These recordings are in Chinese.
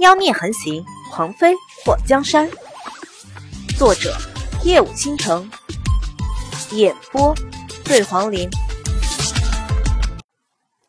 妖孽横行，狂妃祸江山。作者：夜舞倾城，演播：醉黄林。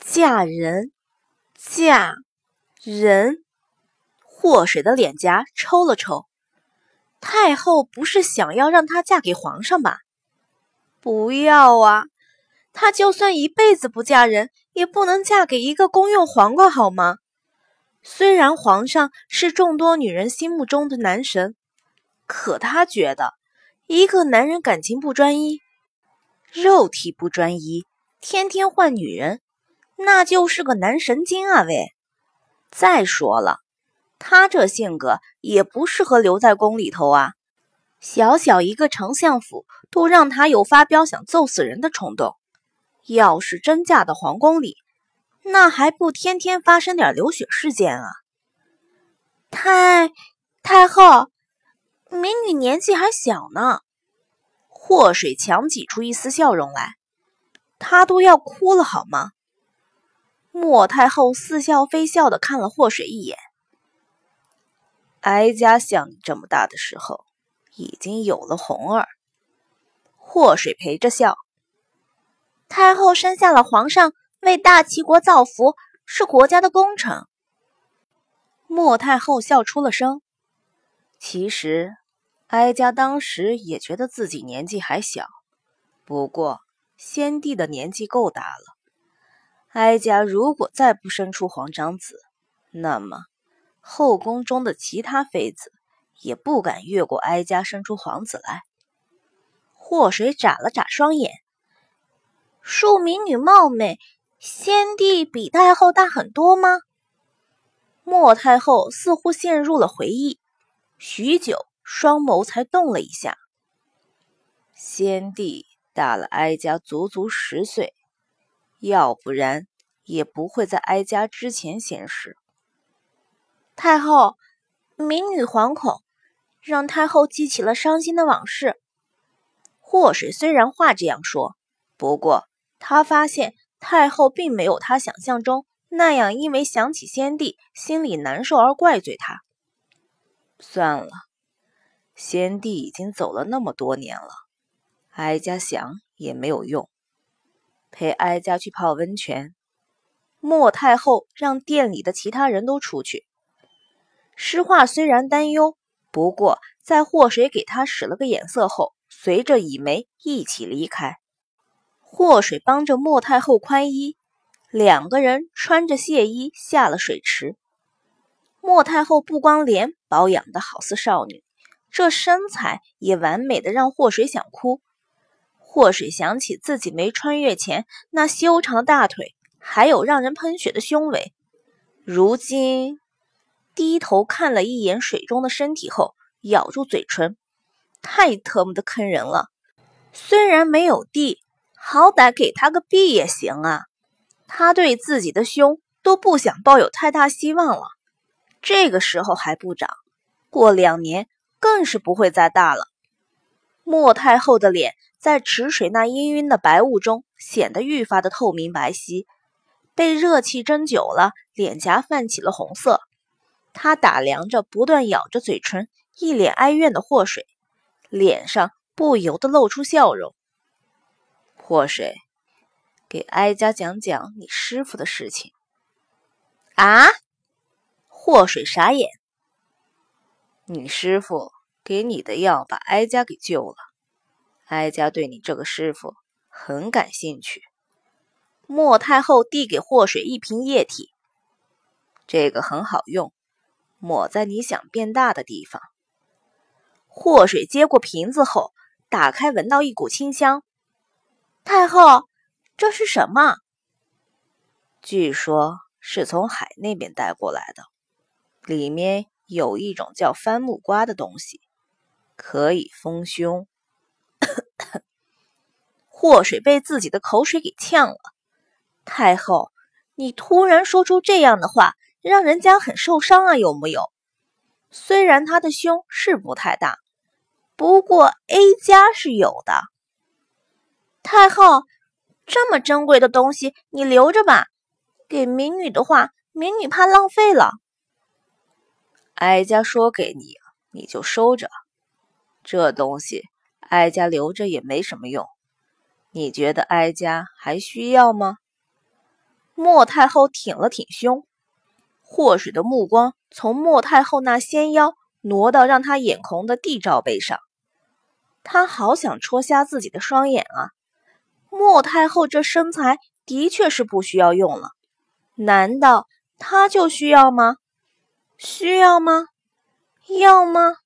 嫁人，嫁人。祸水的脸颊抽了抽。太后不是想要让她嫁给皇上吧？不要啊！她就算一辈子不嫁人，也不能嫁给一个公用黄瓜，好吗？虽然皇上是众多女人心目中的男神，可他觉得，一个男人感情不专一，肉体不专一，天天换女人，那就是个男神经啊！喂，再说了，他这性格也不适合留在宫里头啊。小小一个丞相府，都让他有发飙想揍死人的冲动。要是真嫁到皇宫里，那还不天天发生点流血事件啊！太太后，民女年纪还小呢。祸水强挤出一丝笑容来，她都要哭了好吗？莫太后似笑非笑的看了祸水一眼。哀家像你这么大的时候，已经有了红儿。祸水陪着笑，太后生下了皇上。为大齐国造福是国家的功臣。莫太后笑出了声。其实，哀家当时也觉得自己年纪还小，不过先帝的年纪够大了。哀家如果再不生出皇长子，那么后宫中的其他妃子也不敢越过哀家生出皇子来。祸水眨了眨双眼，庶民女貌美。先帝比太后大很多吗？莫太后似乎陷入了回忆，许久，双眸才动了一下。先帝大了哀家足足十岁，要不然也不会在哀家之前先逝。太后，民女惶恐，让太后记起了伤心的往事。祸水虽然话这样说，不过他发现。太后并没有他想象中那样，因为想起先帝心里难受而怪罪他。算了，先帝已经走了那么多年了，哀家想也没有用。陪哀家去泡温泉。莫太后让店里的其他人都出去。诗画虽然担忧，不过在祸水给他使了个眼色后，随着以梅一起离开。祸水帮着莫太后宽衣，两个人穿着亵衣下了水池。莫太后不光脸保养的好似少女，这身材也完美的让祸水想哭。祸水想起自己没穿越前那修长的大腿，还有让人喷血的胸围，如今低头看了一眼水中的身体后，咬住嘴唇，太特么的坑人了。虽然没有地。好歹给他个币也行啊！他对自己的胸都不想抱有太大希望了。这个时候还不长，过两年更是不会再大了。莫太后的脸在池水那氤氲的白雾中显得愈发的透明白皙，被热气蒸久了，脸颊泛起了红色。她打量着不断咬着嘴唇、一脸哀怨的祸水，脸上不由得露出笑容。祸水，给哀家讲讲你师傅的事情。啊！祸水傻眼。你师傅给你的药把哀家给救了，哀家对你这个师傅很感兴趣。莫太后递给祸水一瓶液体，这个很好用，抹在你想变大的地方。祸水接过瓶子后，打开，闻到一股清香。太后，这是什么？据说是从海那边带过来的，里面有一种叫番木瓜的东西，可以丰胸。祸水被自己的口水给呛了。太后，你突然说出这样的话，让人家很受伤啊，有木有？虽然他的胸是不太大，不过 A 加是有的。太后，这么珍贵的东西你留着吧，给民女的话，民女怕浪费了。哀家说给你，你就收着。这东西哀家留着也没什么用，你觉得哀家还需要吗？”莫太后挺了挺胸，祸水的目光从莫太后那纤腰挪到让她眼红的地罩杯上，她好想戳瞎自己的双眼啊！莫太后这身材的确是不需要用了，难道她就需要吗？需要吗？要吗？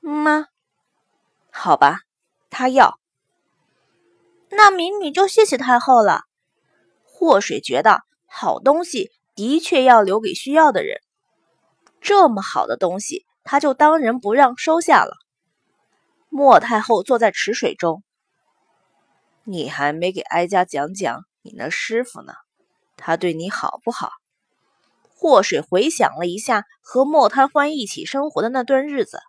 吗？好吧，她要。那民女就谢谢太后了。祸水觉得好东西的确要留给需要的人，这么好的东西，他就当仁不让收下了。莫太后坐在池水中。你还没给哀家讲讲你那师傅呢，他对你好不好？祸水回想了一下和莫贪欢一起生活的那段日子，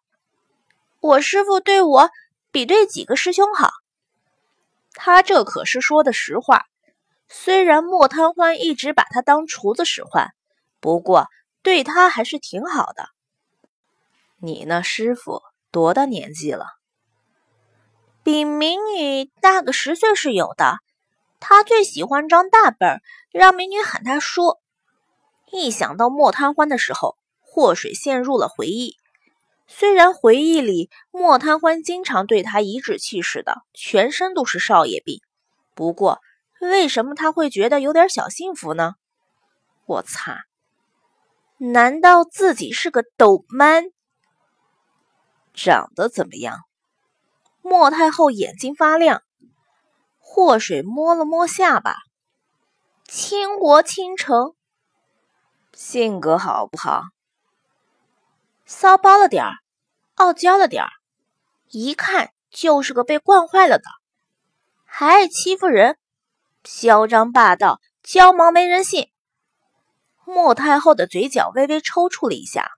我师傅对我比对几个师兄好。他这可是说的实话。虽然莫贪欢一直把他当厨子使唤，不过对他还是挺好的。你那师傅多大年纪了？比民女大个十岁是有的，他最喜欢张大本，让民女喊他叔。一想到莫贪欢的时候，祸水陷入了回忆。虽然回忆里莫贪欢经常对他颐指气使的，全身都是少爷病，不过为什么他会觉得有点小幸福呢？我擦！难道自己是个抖 man？长得怎么样？莫太后眼睛发亮，祸水摸了摸下巴，倾国倾城。性格好不好？骚包了点儿，傲娇了点儿，一看就是个被惯坏了的，还爱欺负人，嚣张霸道，娇毛没人性。莫太后的嘴角微微抽搐了一下。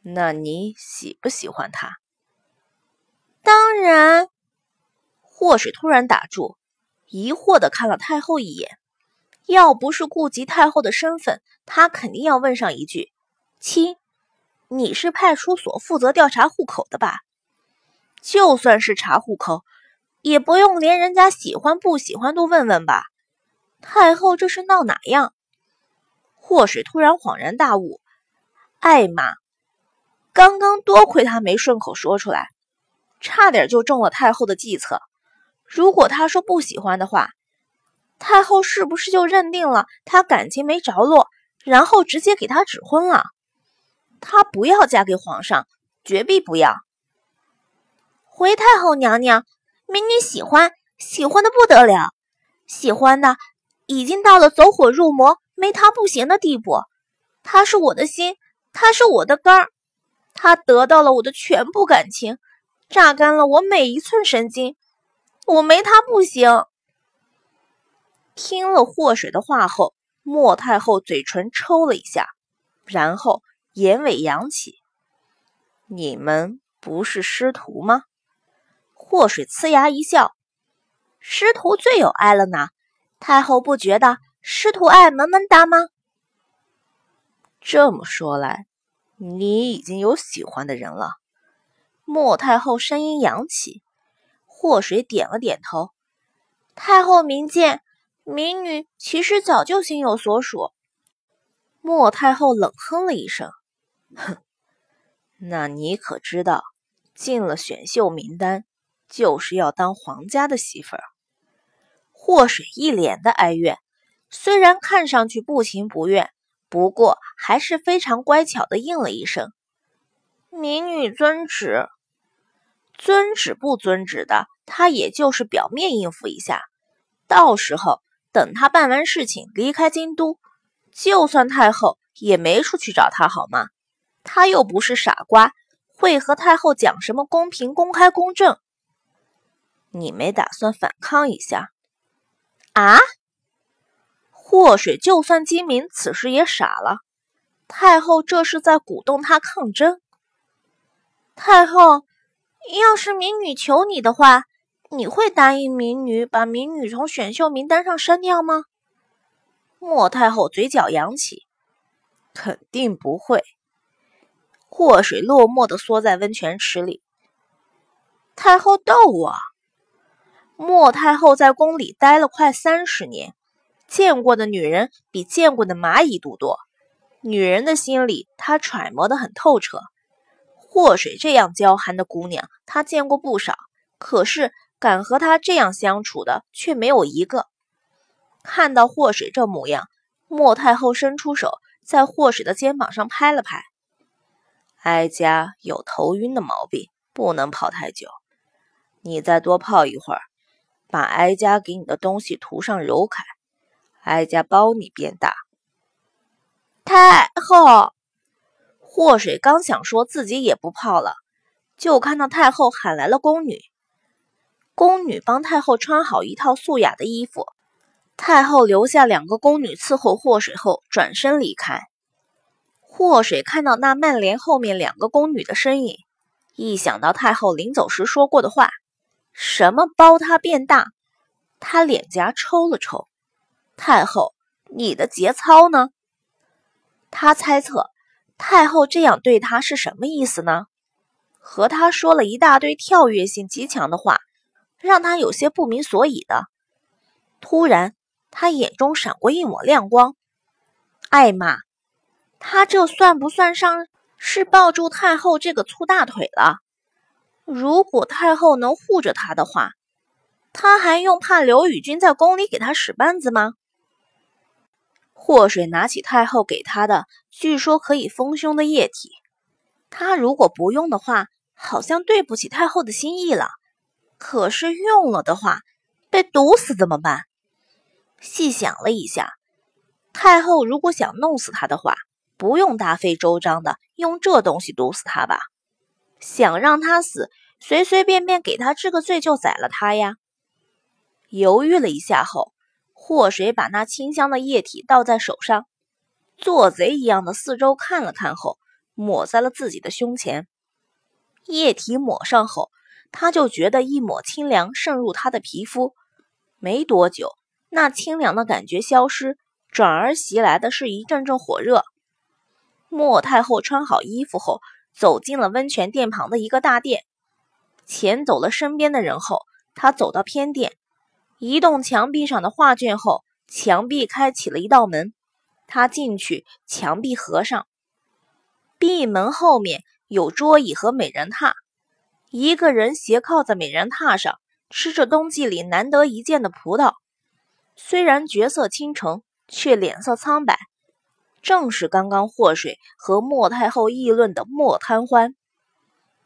那你喜不喜欢他？当然，祸水突然打住，疑惑的看了太后一眼。要不是顾及太后的身份，他肯定要问上一句：“亲，你是派出所负责调查户口的吧？就算是查户口，也不用连人家喜欢不喜欢都问问吧？”太后这是闹哪样？祸水突然恍然大悟：“艾玛，刚刚多亏他没顺口说出来。”差点就中了太后的计策。如果他说不喜欢的话，太后是不是就认定了他感情没着落，然后直接给他指婚了？她不要嫁给皇上，绝壁不要。回太后娘娘，民女喜欢，喜欢的不得了，喜欢的已经到了走火入魔、没他不行的地步。他是我的心，他是我的肝儿，他得到了我的全部感情。榨干了我每一寸神经，我没他不行。听了祸水的话后，莫太后嘴唇抽了一下，然后眼尾扬起：“你们不是师徒吗？”祸水呲牙一笑：“师徒最有爱了呢，太后不觉得师徒爱萌萌哒吗？”这么说来，你已经有喜欢的人了。莫太后声音扬起，祸水点了点头。太后明鉴，民女其实早就心有所属。莫太后冷哼了一声：“哼，那你可知道，进了选秀名单，就是要当皇家的媳妇儿？”祸水一脸的哀怨，虽然看上去不情不愿，不过还是非常乖巧的应了一声：“民女遵旨。”遵旨不遵旨的，他也就是表面应付一下。到时候等他办完事情离开京都，就算太后也没处去找他，好吗？他又不是傻瓜，会和太后讲什么公平、公开、公正？你没打算反抗一下？啊？祸水就算精明，此时也傻了。太后这是在鼓动他抗争？太后。要是民女求你的话，你会答应民女把民女从选秀名单上删掉吗？莫太后嘴角扬起，肯定不会。祸水落寞地缩在温泉池里。太后逗我。莫太后在宫里待了快三十年，见过的女人比见过的蚂蚁都多。女人的心理，她揣摩的很透彻。祸水这样娇憨的姑娘，她见过不少，可是敢和她这样相处的却没有一个。看到祸水这模样，莫太后伸出手，在祸水的肩膀上拍了拍。哀家有头晕的毛病，不能泡太久。你再多泡一会儿，把哀家给你的东西涂上揉开，哀家包你变大。太后，祸水刚想说自己也不泡了，就看到太后喊来了宫女。宫女帮太后穿好一套素雅的衣服。太后留下两个宫女伺候祸水后，转身离开。祸水看到那曼帘后面两个宫女的身影，一想到太后临走时说过的话，什么包她变大，他脸颊抽了抽。太后，你的节操呢？他猜测太后这样对他是什么意思呢？和他说了一大堆跳跃性极强的话，让他有些不明所以的。突然。他眼中闪过一抹亮光，艾玛，他这算不算上是抱住太后这个粗大腿了？如果太后能护着他的话，他还用怕刘宇君在宫里给他使绊子吗？祸水拿起太后给他的，据说可以丰胸的液体，他如果不用的话，好像对不起太后的心意了。可是用了的话，被毒死怎么办？细想了一下，太后如果想弄死他的话，不用大费周章的用这东西毒死他吧？想让他死，随随便便给他治个罪就宰了他呀？犹豫了一下后，祸水把那清香的液体倒在手上，做贼一样的四周看了看后，抹在了自己的胸前。液体抹上后，他就觉得一抹清凉渗入他的皮肤，没多久。那清凉的感觉消失，转而袭来的是一阵阵火热。莫太后穿好衣服后，走进了温泉殿旁的一个大殿，遣走了身边的人后，她走到偏殿，移动墙壁上的画卷后，墙壁开启了一道门。他进去，墙壁合上，闭门后面有桌椅和美人榻，一个人斜靠在美人榻上，吃着冬季里难得一见的葡萄。虽然绝色倾城，却脸色苍白，正是刚刚祸水和莫太后议论的莫贪欢。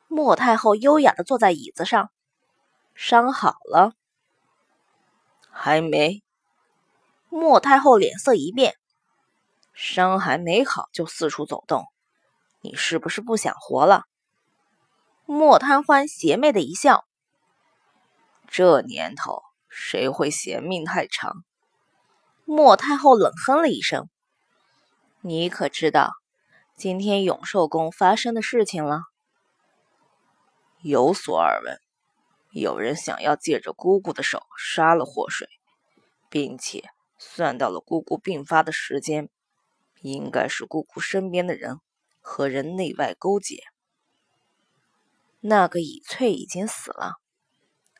莫太后优雅的坐在椅子上，伤好了？还没。莫太后脸色一变，伤还没好就四处走动，你是不是不想活了？莫贪欢邪魅的一笑，这年头。谁会嫌命太长？莫太后冷哼了一声：“你可知道今天永寿宫发生的事情了？”有所耳闻，有人想要借着姑姑的手杀了祸水，并且算到了姑姑病发的时间，应该是姑姑身边的人和人内外勾结。那个乙翠已经死了，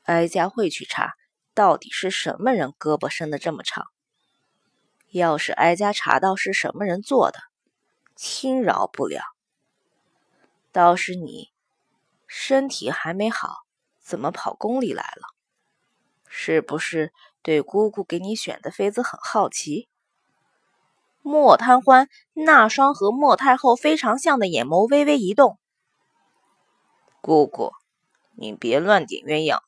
哀家会去查。到底是什么人胳膊伸得这么长？要是哀家查到是什么人做的，轻饶不了。倒是你，身体还没好，怎么跑宫里来了？是不是对姑姑给你选的妃子很好奇？莫贪欢那双和莫太后非常像的眼眸微微一动。姑姑，你别乱点鸳鸯。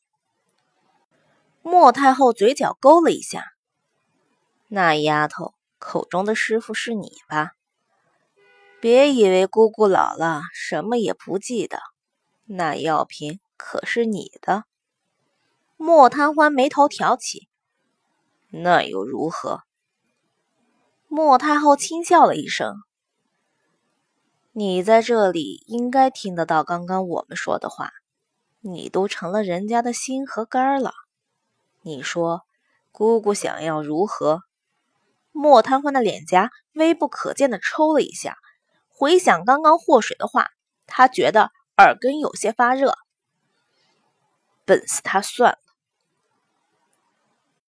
莫太后嘴角勾了一下，那丫头口中的师傅是你吧？别以为姑姑老了什么也不记得，那药瓶可是你的。莫贪欢眉头挑起，那又如何？莫太后轻笑了一声，你在这里应该听得到刚刚我们说的话，你都成了人家的心和肝了。你说，姑姑想要如何？莫贪欢的脸颊微不可见的抽了一下，回想刚刚祸水的话，他觉得耳根有些发热。笨死他算了。